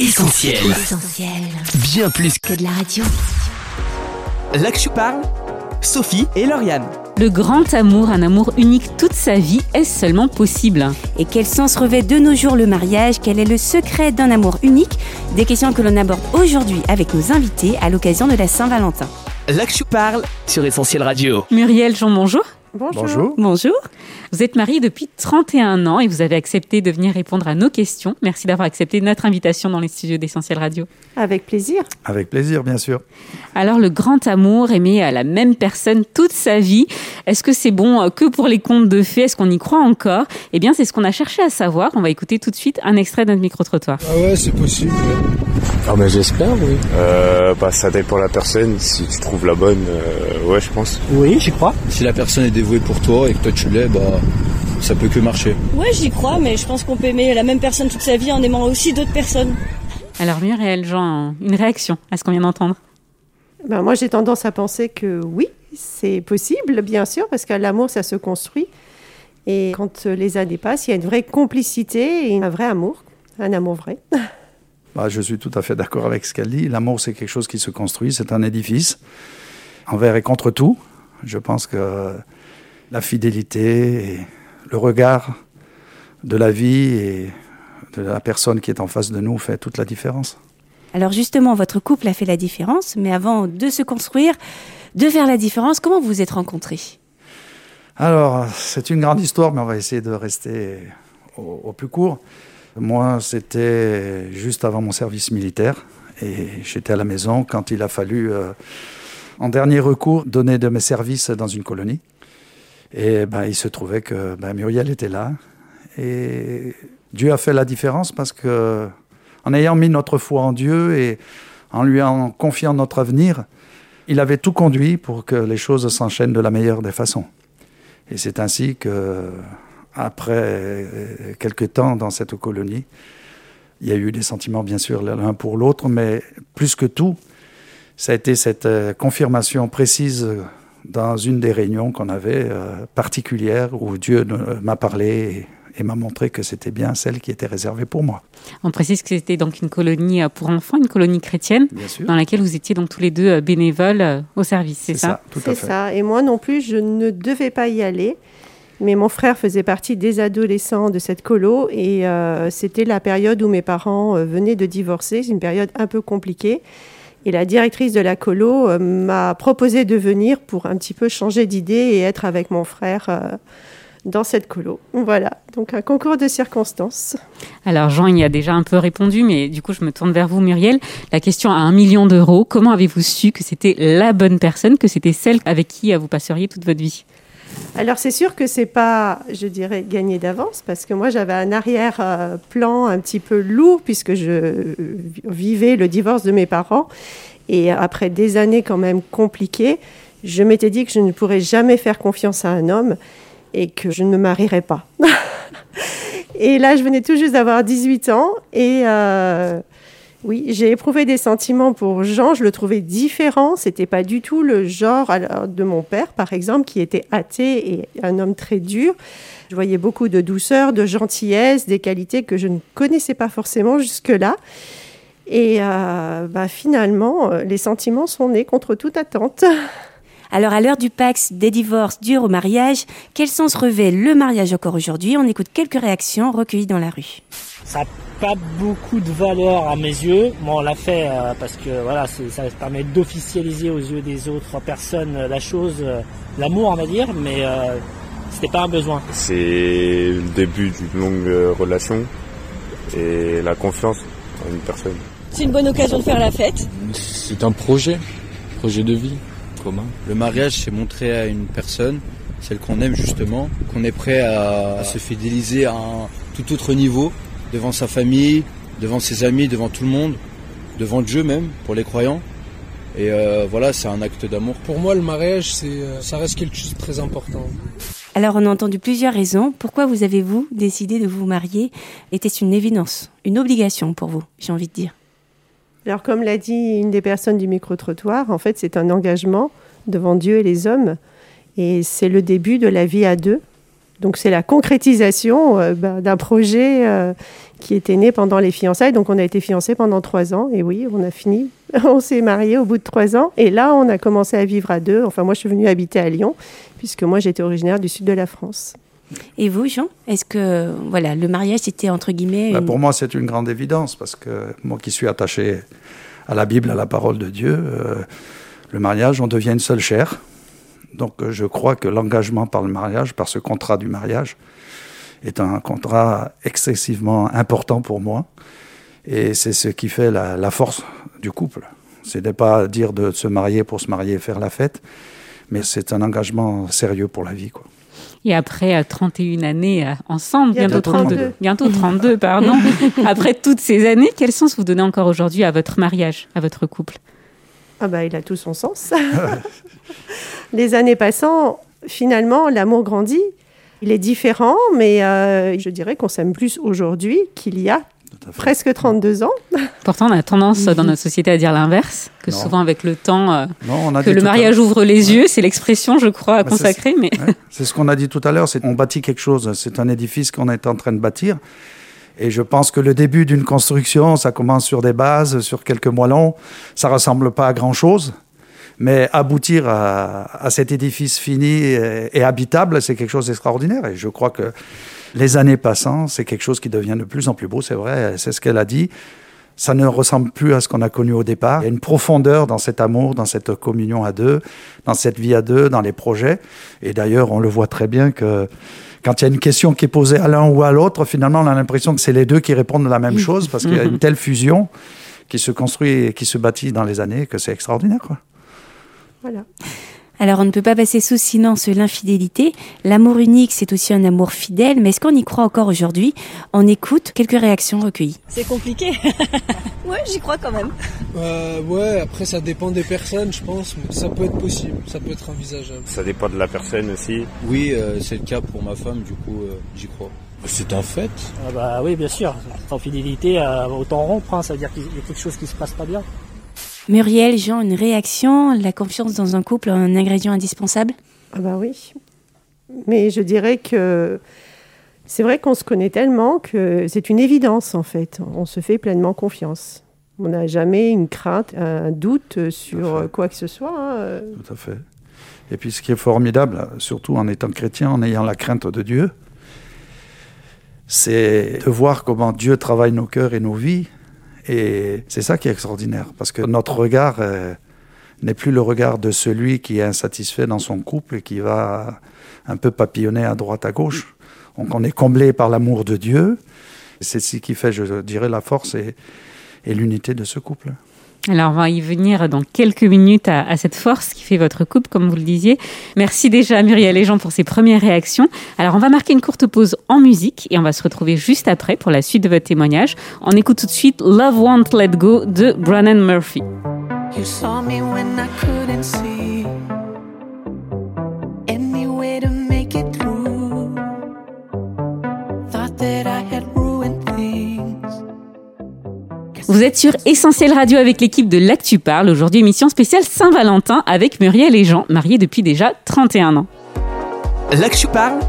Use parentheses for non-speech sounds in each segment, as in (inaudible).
Essentiel. Essentiel. Bien plus Que de la radio. Là que je parle, Sophie et Lauriane. Le grand amour, un amour unique toute sa vie, est-ce seulement possible? Et quel sens revêt de nos jours le mariage? Quel est le secret d'un amour unique? Des questions que l'on aborde aujourd'hui avec nos invités à l'occasion de la Saint-Valentin. Là que je parle sur Essentiel Radio. Muriel Jean, bonjour. Bonjour. Bonjour. Vous êtes mariée depuis 31 ans et vous avez accepté de venir répondre à nos questions. Merci d'avoir accepté notre invitation dans les studios d'Essentiel Radio. Avec plaisir. Avec plaisir, bien sûr. Alors, le grand amour, aimer à la même personne toute sa vie, est-ce que c'est bon euh, que pour les contes de fées? Est-ce qu'on y croit encore? Eh bien, c'est ce qu'on a cherché à savoir. On va écouter tout de suite un extrait de notre micro-trottoir. Ah ouais, c'est possible. Ah bah j'espère, oui. Euh, bah ça dépend de la personne. Si tu trouves la bonne, euh, ouais, je pense. Oui, j'y crois. Si la personne est dévouée pour toi et que toi tu l'es, bah ça peut que marcher. Ouais, j'y crois, mais je pense qu'on peut aimer la même personne toute sa vie en aimant aussi d'autres personnes. Alors, Muriel Jean, une réaction à ce qu'on vient d'entendre? Ben, moi, j'ai tendance à penser que oui, c'est possible, bien sûr, parce que l'amour, ça se construit. Et quand les années passent, il y a une vraie complicité et un vrai amour, un amour vrai. (laughs) Bah, je suis tout à fait d'accord avec ce qu'elle dit. L'amour, c'est quelque chose qui se construit, c'est un édifice, envers et contre tout. Je pense que la fidélité et le regard de la vie et de la personne qui est en face de nous fait toute la différence. Alors justement, votre couple a fait la différence, mais avant de se construire, de faire la différence, comment vous vous êtes rencontrés? Alors, c'est une grande histoire, mais on va essayer de rester au, au plus court. Moi, c'était juste avant mon service militaire et j'étais à la maison quand il a fallu, euh, en dernier recours, donner de mes services dans une colonie. Et ben, il se trouvait que ben, Muriel était là. Et Dieu a fait la différence parce que, en ayant mis notre foi en Dieu et en lui en confiant notre avenir, il avait tout conduit pour que les choses s'enchaînent de la meilleure des façons. Et c'est ainsi que, après quelques temps dans cette colonie, il y a eu des sentiments bien sûr l'un pour l'autre, mais plus que tout, ça a été cette euh, confirmation précise dans une des réunions qu'on avait euh, particulière où Dieu euh, m'a parlé et, et m'a montré que c'était bien celle qui était réservée pour moi. On précise que c'était donc une colonie euh, pour enfants, une colonie chrétienne, dans laquelle vous étiez donc tous les deux euh, bénévoles au service, c'est ça, tout à C'est fait. ça. Et moi non plus, je ne devais pas y aller. Mais mon frère faisait partie des adolescents de cette colo et euh, c'était la période où mes parents euh, venaient de divorcer. C'est une période un peu compliquée. Et la directrice de la colo euh, m'a proposé de venir pour un petit peu changer d'idée et être avec mon frère euh, dans cette colo. Voilà, donc un concours de circonstances. Alors Jean, il y a déjà un peu répondu, mais du coup je me tourne vers vous Muriel. La question à un million d'euros, comment avez-vous su que c'était la bonne personne, que c'était celle avec qui euh, vous passeriez toute votre vie? Alors c'est sûr que c'est pas, je dirais, gagné d'avance parce que moi j'avais un arrière-plan un petit peu lourd puisque je vivais le divorce de mes parents et après des années quand même compliquées, je m'étais dit que je ne pourrais jamais faire confiance à un homme et que je ne me marierais pas. (laughs) et là, je venais tout juste d'avoir 18 ans et euh, oui, j'ai éprouvé des sentiments pour Jean. Je le trouvais différent. C'était pas du tout le genre de mon père, par exemple, qui était athée et un homme très dur. Je voyais beaucoup de douceur, de gentillesse, des qualités que je ne connaissais pas forcément jusque-là. Et euh, bah, finalement, euh, les sentiments sont nés contre toute attente. (laughs) Alors à l'heure du Pax, des divorces durs au mariage, quel sens revêt le mariage encore aujourd'hui? On écoute quelques réactions recueillies dans la rue. Ça n'a pas beaucoup de valeur à mes yeux. Moi, on l'a fait euh, parce que voilà, ça permet d'officialiser aux yeux des autres personnes euh, la chose, euh, l'amour, on va dire, mais euh, c'était pas un besoin. C'est le début d'une longue relation et la confiance en une personne. C'est une bonne occasion de faire la fête. C'est un projet, projet de vie commun. Le mariage, c'est montrer à une personne, celle qu'on aime justement, qu'on est prêt à, à se fidéliser à un tout autre niveau, devant sa famille, devant ses amis, devant tout le monde, devant Dieu même, pour les croyants. Et euh, voilà, c'est un acte d'amour. Pour moi, le mariage, c'est, euh, ça reste quelque chose de très important. Alors on a entendu plusieurs raisons. Pourquoi vous avez-vous décidé de vous marier Était-ce une évidence, une obligation pour vous, j'ai envie de dire Alors, comme l'a dit une des personnes du micro-trottoir, en fait, c'est un engagement devant Dieu et les hommes. Et c'est le début de la vie à deux. Donc c'est la concrétisation euh, ben, d'un projet euh, qui était né pendant les fiançailles. Donc on a été fiancés pendant trois ans et oui, on a fini. (laughs) on s'est mariés au bout de trois ans et là on a commencé à vivre à deux. Enfin moi je suis venue habiter à Lyon puisque moi j'étais originaire du sud de la France. Et vous, Jean Est-ce que voilà, le mariage c'était entre guillemets Ben, pour moi, c'est une grande évidence parce que moi qui suis attaché à la Bible, à la parole de Dieu, euh, le mariage, on devient une seule chair. Donc euh, je crois que l'engagement par le mariage, par ce contrat du mariage, est un contrat excessivement important pour moi. Et c'est ce qui fait la, la force du couple. Ce n'est pas dire de se marier pour se marier et faire la fête, mais c'est un engagement sérieux pour la vie. Quoi. Et après euh, 31 années euh, ensemble, bientôt, Bientôt 32, 32. bientôt (laughs) 32, pardon. après toutes ces années, quel sens vous donnez encore aujourd'hui à votre mariage, à votre couple? Ah bah il a tout son sens. (laughs) les années passant, finalement l'amour grandit. Il est différent, mais euh, je dirais qu'on s'aime plus aujourd'hui qu'il y a presque 32 ans. (laughs) Pourtant, on a tendance dans notre société à dire l'inverse, que Non. souvent avec le temps, euh, Non, on a que le mariage ouvre les yeux, c'est l'expression, je crois, à Bah, c'est- consacrer, mais Ouais, (laughs) c'est ce qu'on a dit tout à l'heure, c'est on bâtit quelque chose, c'est un édifice qu'on est en train de bâtir. Et je pense que le début d'une construction, ça commence sur des bases, sur quelques moellons, ça ressemble pas à grand-chose. Mais aboutir à, à cet édifice fini et, et habitable, c'est quelque chose d'extraordinaire. Et je crois que les années passant, c'est quelque chose qui devient de plus en plus beau, c'est vrai, c'est ce qu'elle a dit. Ça ne ressemble plus à ce qu'on a connu au départ. Il y a une profondeur dans cet amour, dans cette communion à deux, dans cette vie à deux, dans les projets. Et d'ailleurs, on le voit très bien que quand il y a une question qui est posée à l'un ou à l'autre, finalement, on a l'impression que c'est les deux qui répondent la même chose parce qu'il y a une telle fusion qui se construit et qui se bâtit dans les années que c'est extraordinaire. Quoi. Voilà. Alors, on ne peut pas passer sous silence l'infidélité. L'amour unique, c'est aussi un amour fidèle, mais est-ce qu'on y croit encore aujourd'hui? On écoute quelques réactions recueillies. C'est compliqué. (laughs) ouais, j'y crois quand même. Euh, ouais, après ça dépend des personnes, je pense, mais ça peut être possible, ça peut être envisageable. Ça dépend de la personne aussi. Oui, euh, c'est le cas pour ma femme, du coup, euh, j'y crois. C'est un fait? Ah bah oui, bien sûr. En fidélité, euh, autant rompre, hein, ça veut dire qu'il y a quelque chose qui se passe pas bien. Muriel, Jean, une réaction La confiance dans un couple, un ingrédient indispensable Ah bah oui. Mais je dirais que c'est vrai qu'on se connaît tellement que c'est une évidence en fait. On se fait pleinement confiance. On n'a jamais une crainte, un doute sur quoi que ce soit. hein. Tout à fait. Et puis ce qui est formidable, surtout en étant chrétien, en ayant la crainte de Dieu, c'est de voir comment Dieu travaille nos cœurs et nos vies. Et c'est ça qui est extraordinaire, parce que notre regard euh, n'est plus le regard de celui qui est insatisfait dans son couple et qui va un peu papillonner à droite, à gauche. Donc on est comblé par l'amour de Dieu. C'est ce qui fait, je dirais, la force et, et l'unité de ce couple. Alors, on va y venir dans quelques minutes à, cette force qui fait votre couple, comme vous le disiez. Merci déjà à Muriel et Jean pour ces premières réactions. Alors, on va marquer une courte pause en musique et on va se retrouver juste après pour la suite de votre témoignage. On écoute tout de suite Love Won't Let Go de Brannon Murphy. You saw me when I couldn't see. Vous êtes sur Essentiel Radio avec l'équipe de L'Actu Parle. Aujourd'hui, émission spéciale Saint-Valentin avec Muriel et Jean, mariés depuis déjà 31 ans. L'Actu parle,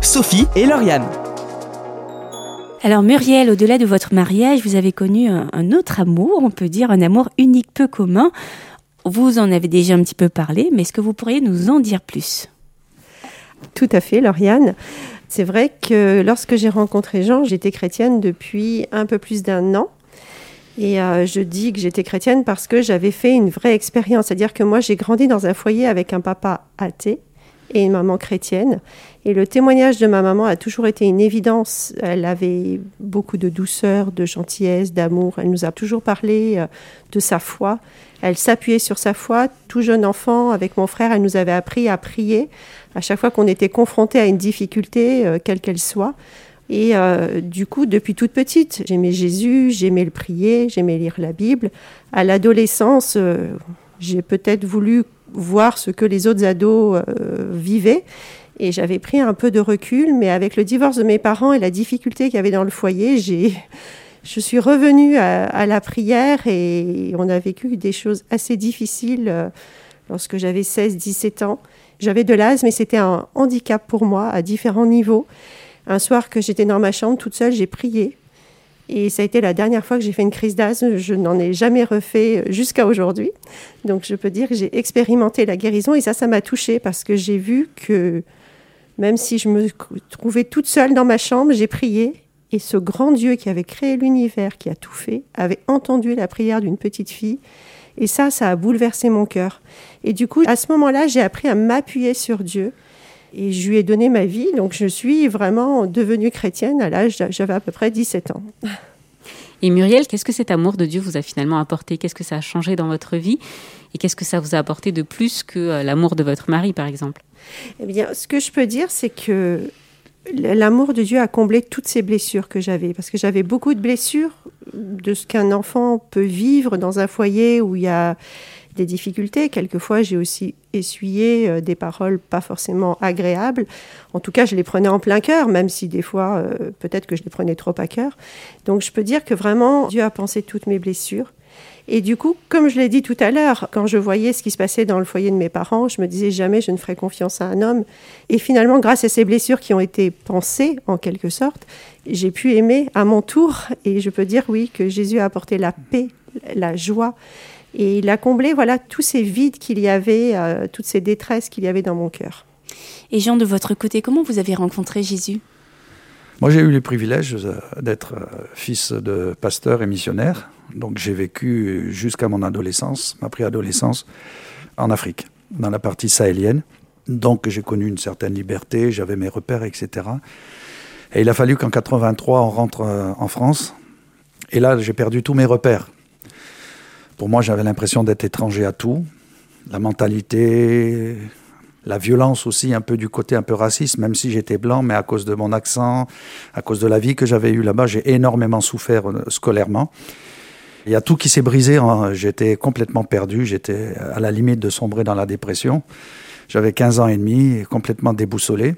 Sophie et Lauriane. Alors Muriel, au-delà de votre mariage, vous avez connu un, un autre amour, on peut dire un amour unique, peu commun. Vous en avez déjà un petit peu parlé, mais est-ce que vous pourriez nous en dire plus? Tout à fait, Lauriane. C'est vrai que lorsque j'ai rencontré Jean, j'étais chrétienne depuis un peu plus d'un an. Et euh, je dis que j'étais chrétienne parce que j'avais fait une vraie expérience. C'est-à-dire que moi, j'ai grandi dans un foyer avec un papa athée et une maman chrétienne. Et le témoignage de ma maman a toujours été une évidence. Elle avait beaucoup de douceur, de gentillesse, d'amour. Elle nous a toujours parlé euh, de sa foi. Elle s'appuyait sur sa foi. Tout jeune enfant, avec mon frère, elle nous avait appris à prier à chaque fois qu'on était confronté à une difficulté, euh, quelle qu'elle soit. Et euh, du coup, depuis toute petite, j'aimais Jésus, j'aimais le prier, j'aimais lire la Bible. À l'adolescence, euh, j'ai peut-être voulu voir ce que les autres ados euh, vivaient. Et j'avais pris un peu de recul, mais avec le divorce de mes parents et la difficulté qu'il y avait dans le foyer, j'ai, (laughs) je suis revenue à, à la prière et on a vécu des choses assez difficiles lorsque j'avais 16-17 ans. j'avais de l'asthme et c'était un handicap pour moi à différents niveaux. Un soir que j'étais dans ma chambre toute seule, j'ai prié. Et ça a été la dernière fois que j'ai fait une crise d'asthme. Je n'en ai jamais refait jusqu'à aujourd'hui. Donc je peux dire que j'ai expérimenté la guérison et ça, ça m'a touchée parce que j'ai vu que même si je me trouvais toute seule dans ma chambre, j'ai prié et ce grand Dieu qui avait créé l'univers, qui a tout fait, avait entendu la prière d'une petite fille. Et ça, ça a bouleversé mon cœur. Et du coup, à ce moment-là, j'ai appris à m'appuyer sur Dieu. Et je lui ai donné ma vie. Donc, je suis vraiment devenue chrétienne à l'âge, j'avais à peu près 17 ans. Et Muriel, qu'est-ce que cet amour de Dieu vous a finalement apporté? Qu'est-ce que ça a changé dans votre vie? Et qu'est-ce que ça vous a apporté de plus que euh, l'amour de votre mari, par exemple? Eh bien, ce que je peux dire, c'est que l'amour de Dieu a comblé toutes ces blessures que j'avais, parce que j'avais beaucoup de blessures de ce qu'un enfant peut vivre dans un foyer où il y a des difficultés. Quelquefois, j'ai aussi essuyé euh, des paroles pas forcément agréables. En tout cas, je les prenais en plein cœur, même si des fois, euh, peut-être que je les prenais trop à cœur. Donc, je peux dire que vraiment, Dieu a pensé toutes mes blessures. Et du coup, comme je l'ai dit tout à l'heure, quand je voyais ce qui se passait dans le foyer de mes parents, je me disais jamais je ne ferai confiance à un homme. Et finalement, grâce à ces blessures qui ont été pensées, en quelque sorte, j'ai pu aimer à mon tour. Et je peux dire, oui, que Jésus a apporté la paix, la joie. Et il a comblé, voilà, tous ces vides qu'il y avait, euh, toutes ces détresses qu'il y avait dans mon cœur. Et Jean, de votre côté, comment vous avez rencontré Jésus? Moi, j'ai eu le privilège euh, d'être euh, fils de pasteur et missionnaire. Donc, j'ai vécu jusqu'à mon adolescence, ma préadolescence, en Afrique, dans la partie sahélienne. Donc, j'ai connu une certaine liberté, j'avais mes repères, etc. Et il a fallu qu'en 83, on rentre en France. Et là, j'ai perdu tous mes repères. Pour moi, j'avais l'impression d'être étranger à tout. La mentalité, la violence aussi, un peu du côté un peu raciste, même si j'étais blanc, mais à cause de mon accent, à cause de la vie que j'avais eue là-bas, j'ai énormément souffert euh, scolairement. Il y a tout qui s'est brisé. hein. J'étais complètement perdu. J'étais à la limite de sombrer dans la dépression. J'avais 15 ans et demi, complètement déboussolé.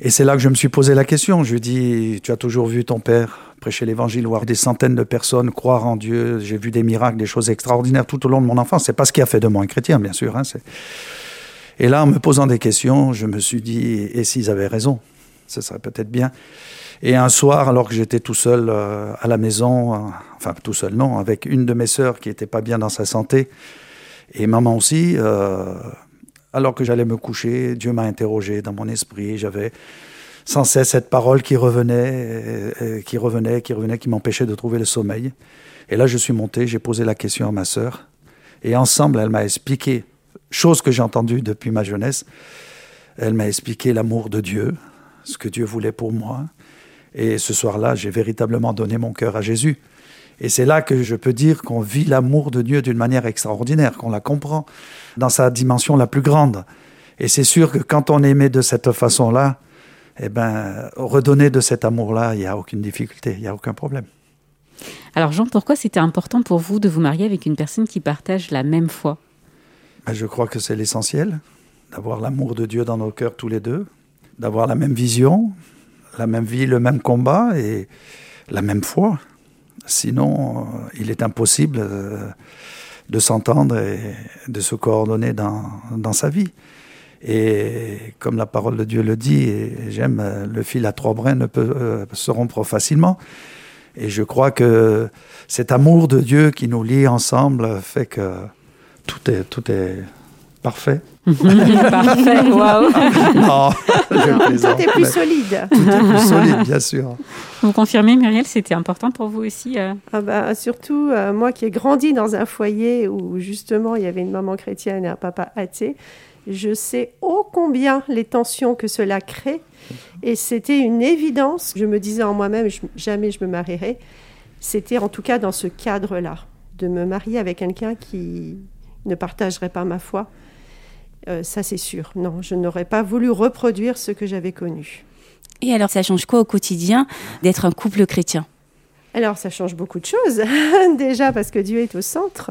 Et c'est là que je me suis posé la question. Je lui ai dit, tu as toujours vu ton père? Prêcher l'évangile, voir des centaines de personnes croire en Dieu. J'ai vu des miracles, des choses extraordinaires tout au long de mon enfance. C'est pas ce qui a fait de moi un chrétien, bien sûr. hein. Et là, en me posant des questions, je me suis dit, et s'ils avaient raison Ce serait peut-être bien. Et un soir, alors que j'étais tout seul euh, à la maison, euh, enfin tout seul non, avec une de mes sœurs qui était pas bien dans sa santé, et maman aussi, euh, alors que j'allais me coucher, Dieu m'a interrogé dans mon esprit, j'avais sans cesse cette parole qui revenait, euh, euh, qui revenait, qui revenait, qui m'empêchait de trouver le sommeil. Et là, je suis monté, j'ai posé la question à ma sœur, et ensemble, elle m'a expliqué, chose que j'ai entendue depuis ma jeunesse, elle m'a expliqué l'amour de Dieu, ce que Dieu voulait pour moi. Et ce soir-là, j'ai véritablement donné mon cœur à Jésus. Et c'est là que je peux dire qu'on vit l'amour de Dieu d'une manière extraordinaire, qu'on la comprend dans sa dimension la plus grande. Et c'est sûr que quand on aimait de cette façon-là, eh ben, redonner de cet amour-là, il n'y a aucune difficulté, il n'y a aucun problème. Alors Jean, pourquoi c'était important pour vous de vous marier avec une personne qui partage la même foi? Ben, je crois que c'est l'essentiel, d'avoir l'amour de Dieu dans nos cœurs tous les deux, d'avoir la même vision, la même vie, le même combat et la même foi. Sinon, euh, il est impossible euh, de s'entendre et de se coordonner dans, dans sa vie. Et comme la parole de Dieu le dit, j'aime, euh, le fil à trois brins ne peut euh, se rompre facilement. Et je crois que cet amour de Dieu qui nous lie ensemble fait que tout est, tout est parfait. (laughs) Parfait, waouh. (laughs) non, je plaisante, Tout est plus solide. Tout est plus solide, bien sûr. Vous confirmez, Muriel, c'était important pour vous aussi euh Ah bah, surtout, euh, moi qui ai grandi dans un foyer où justement il y avait une maman chrétienne et un papa athée, je sais ô combien les tensions que cela crée. Et c'était une évidence. Je me disais en moi-même, jamais je me marierai. C'était en tout cas dans ce cadre-là, de me marier avec quelqu'un qui ne partagerait pas ma foi. Euh, ça, c'est sûr. Non, je n'aurais pas voulu reproduire ce que j'avais connu. Et alors, ça change quoi au quotidien d'être un couple chrétien? Alors, ça change beaucoup de choses. (laughs) Déjà parce que Dieu est au centre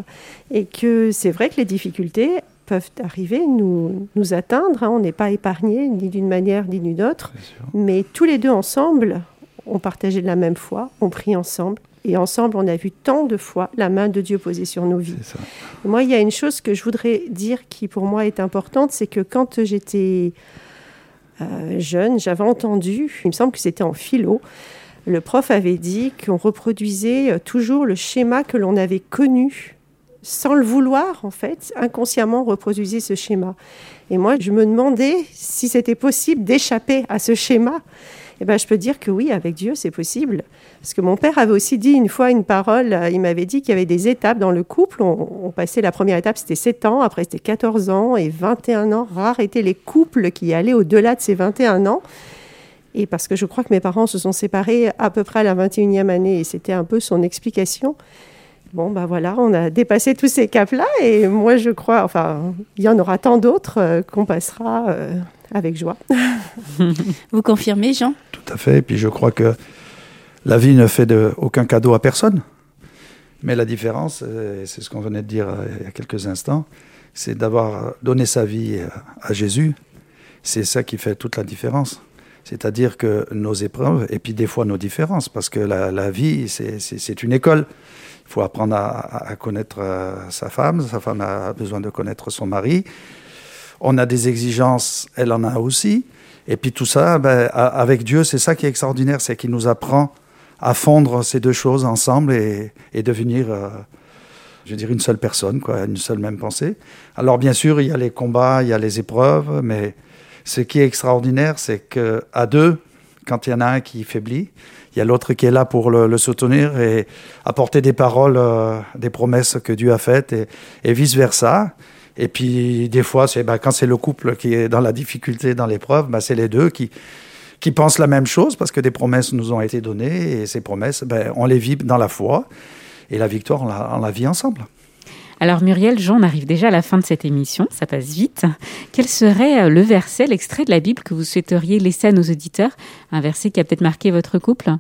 et que c'est vrai que les difficultés peuvent arriver, nous, nous atteindre. hein. On n'est pas épargnés ni d'une manière ni d'une autre. Mais tous les deux ensemble, on partageait la même foi, on prie ensemble. Et ensemble, on a vu tant de fois la main de Dieu posée sur nos vies. Moi, il y a une chose que je voudrais dire qui, pour moi, est importante, c'est que quand j'étais euh, jeune, j'avais entendu, il me semble que c'était en philo, le prof avait dit qu'on reproduisait euh, toujours le schéma que l'on avait connu sans le vouloir, en fait, inconsciemment on reproduisait ce schéma. Et moi, je me demandais si c'était possible d'échapper à ce schéma. Eh ben, je peux dire que oui, avec Dieu, c'est possible. Parce que mon père avait aussi dit une fois une parole, euh, il m'avait dit qu'il y avait des étapes dans le couple. On, passait la première étape, c'était 7 ans, après c'était 14 ans et 21 ans. Rares étaient les couples qui allaient au-delà de ces 21 ans. Et parce que je crois que mes parents se sont séparés à peu près à la 21e année et c'était un peu son explication. Bon, ben voilà, on a dépassé tous ces caps-là et moi je crois, enfin, il y en aura tant d'autres euh, qu'on passera euh, avec joie. (laughs) Vous confirmez, Jean? Tout à fait. Et puis je crois que la vie ne fait de, aucun cadeau à personne. Mais la différence, euh, c'est ce qu'on venait de dire euh, il y a quelques instants, c'est d'avoir donné sa vie euh, à Jésus. C'est ça qui fait toute la différence. C'est-à-dire que nos épreuves, et puis des fois nos différences, parce que la, la vie, c'est- une école. Il faut apprendre à, connaître sa femme, sa femme a besoin de connaître son mari. On a des exigences, elle en a aussi. Et puis tout ça, ben, avec Dieu, c'est ça qui est extraordinaire, c'est qu'il nous apprend à fondre ces deux choses ensemble et, devenir, euh, je veux dire, une seule personne, quoi, une seule même pensée. Alors bien sûr, il y a les combats, il y a les épreuves, mais ce qui est extraordinaire, c'est que à deux, quand il y en a un qui faiblit, il y a l'autre qui est là pour le, soutenir et apporter des paroles, euh, des promesses que Dieu a faites et vice versa. Et puis des fois, c'est ben, quand c'est le couple qui est dans la difficulté, dans l'épreuve, ben, c'est les deux qui pensent la même chose parce que des promesses nous ont été données et ces promesses, ben, on les vit dans la foi et la victoire, on la, on la vit ensemble. Alors Muriel, Jean, on arrive déjà à la fin de cette émission, ça passe vite. Quel serait euh, le verset, l'extrait de la Bible que vous souhaiteriez laisser à nos auditeurs? Un verset qui a peut-être marqué votre couple?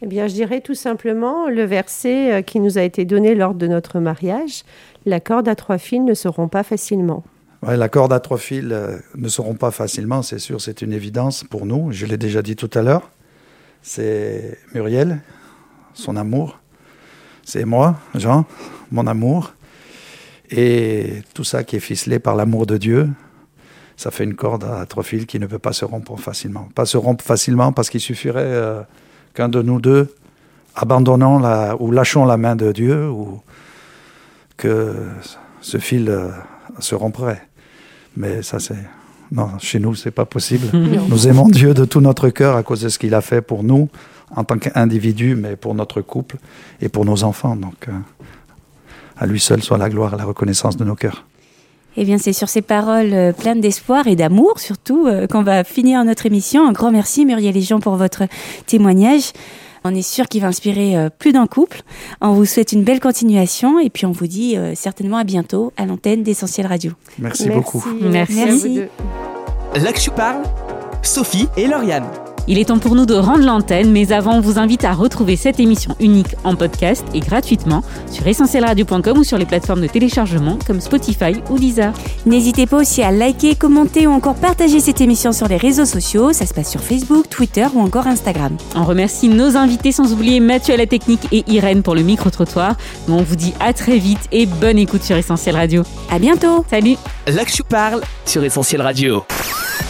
Eh bien, je dirais tout simplement le verset euh, qui nous a été donné lors de notre mariage La corde à trois fils ne seront pas facilement. La corde à trois fils euh, ne seront pas facilement, c'est sûr, c'est une évidence pour nous. Je l'ai déjà dit tout à l'heure. C'est Muriel, son amour. C'est moi, Jean, mon amour. Et tout ça qui est ficelé par l'amour de Dieu, ça fait une corde à trois fils qui ne peut pas se rompre facilement. Pas se rompre facilement parce qu'il suffirait euh, qu'un de nous deux abandonnons la, ou lâchons la main de Dieu ou que ce fil euh, se romprait. Mais ça, c'est. Non, chez nous, c'est pas possible. (laughs) Nous aimons Dieu de tout notre cœur à cause de ce qu'il a fait pour nous, en tant qu'individu, mais pour notre couple et pour nos enfants. Donc, euh, à lui seul soit la gloire et la reconnaissance de nos cœurs. Eh bien, c'est sur ces paroles euh, pleines d'espoir et d'amour, surtout, euh, qu'on va finir notre émission. Un grand merci, Muriel et Jean, pour votre témoignage. On est sûr qu'il va inspirer euh, plus d'un couple. On vous souhaite une belle continuation et puis on vous dit euh, certainement à bientôt à l'antenne d'Essentiel Radio. Merci, beaucoup. Merci. à vous deux. Là que je parle, Sophie et Lauriane. Il est temps pour nous de rendre l'antenne, mais avant, on vous invite à retrouver cette émission unique en podcast et gratuitement sur essentielradio.com ou sur les plateformes de téléchargement comme Spotify ou Deezer. N'hésitez pas aussi à liker, commenter ou encore partager cette émission sur les réseaux sociaux. Ça se passe sur Facebook, Twitter ou encore Instagram. On remercie nos invités sans oublier Mathieu à la technique et Irène pour le micro-trottoir. Nous, On vous dit à très vite et bonne écoute sur Essentiel Radio. À bientôt. Salut. Là que je parle sur Essentiel Radio.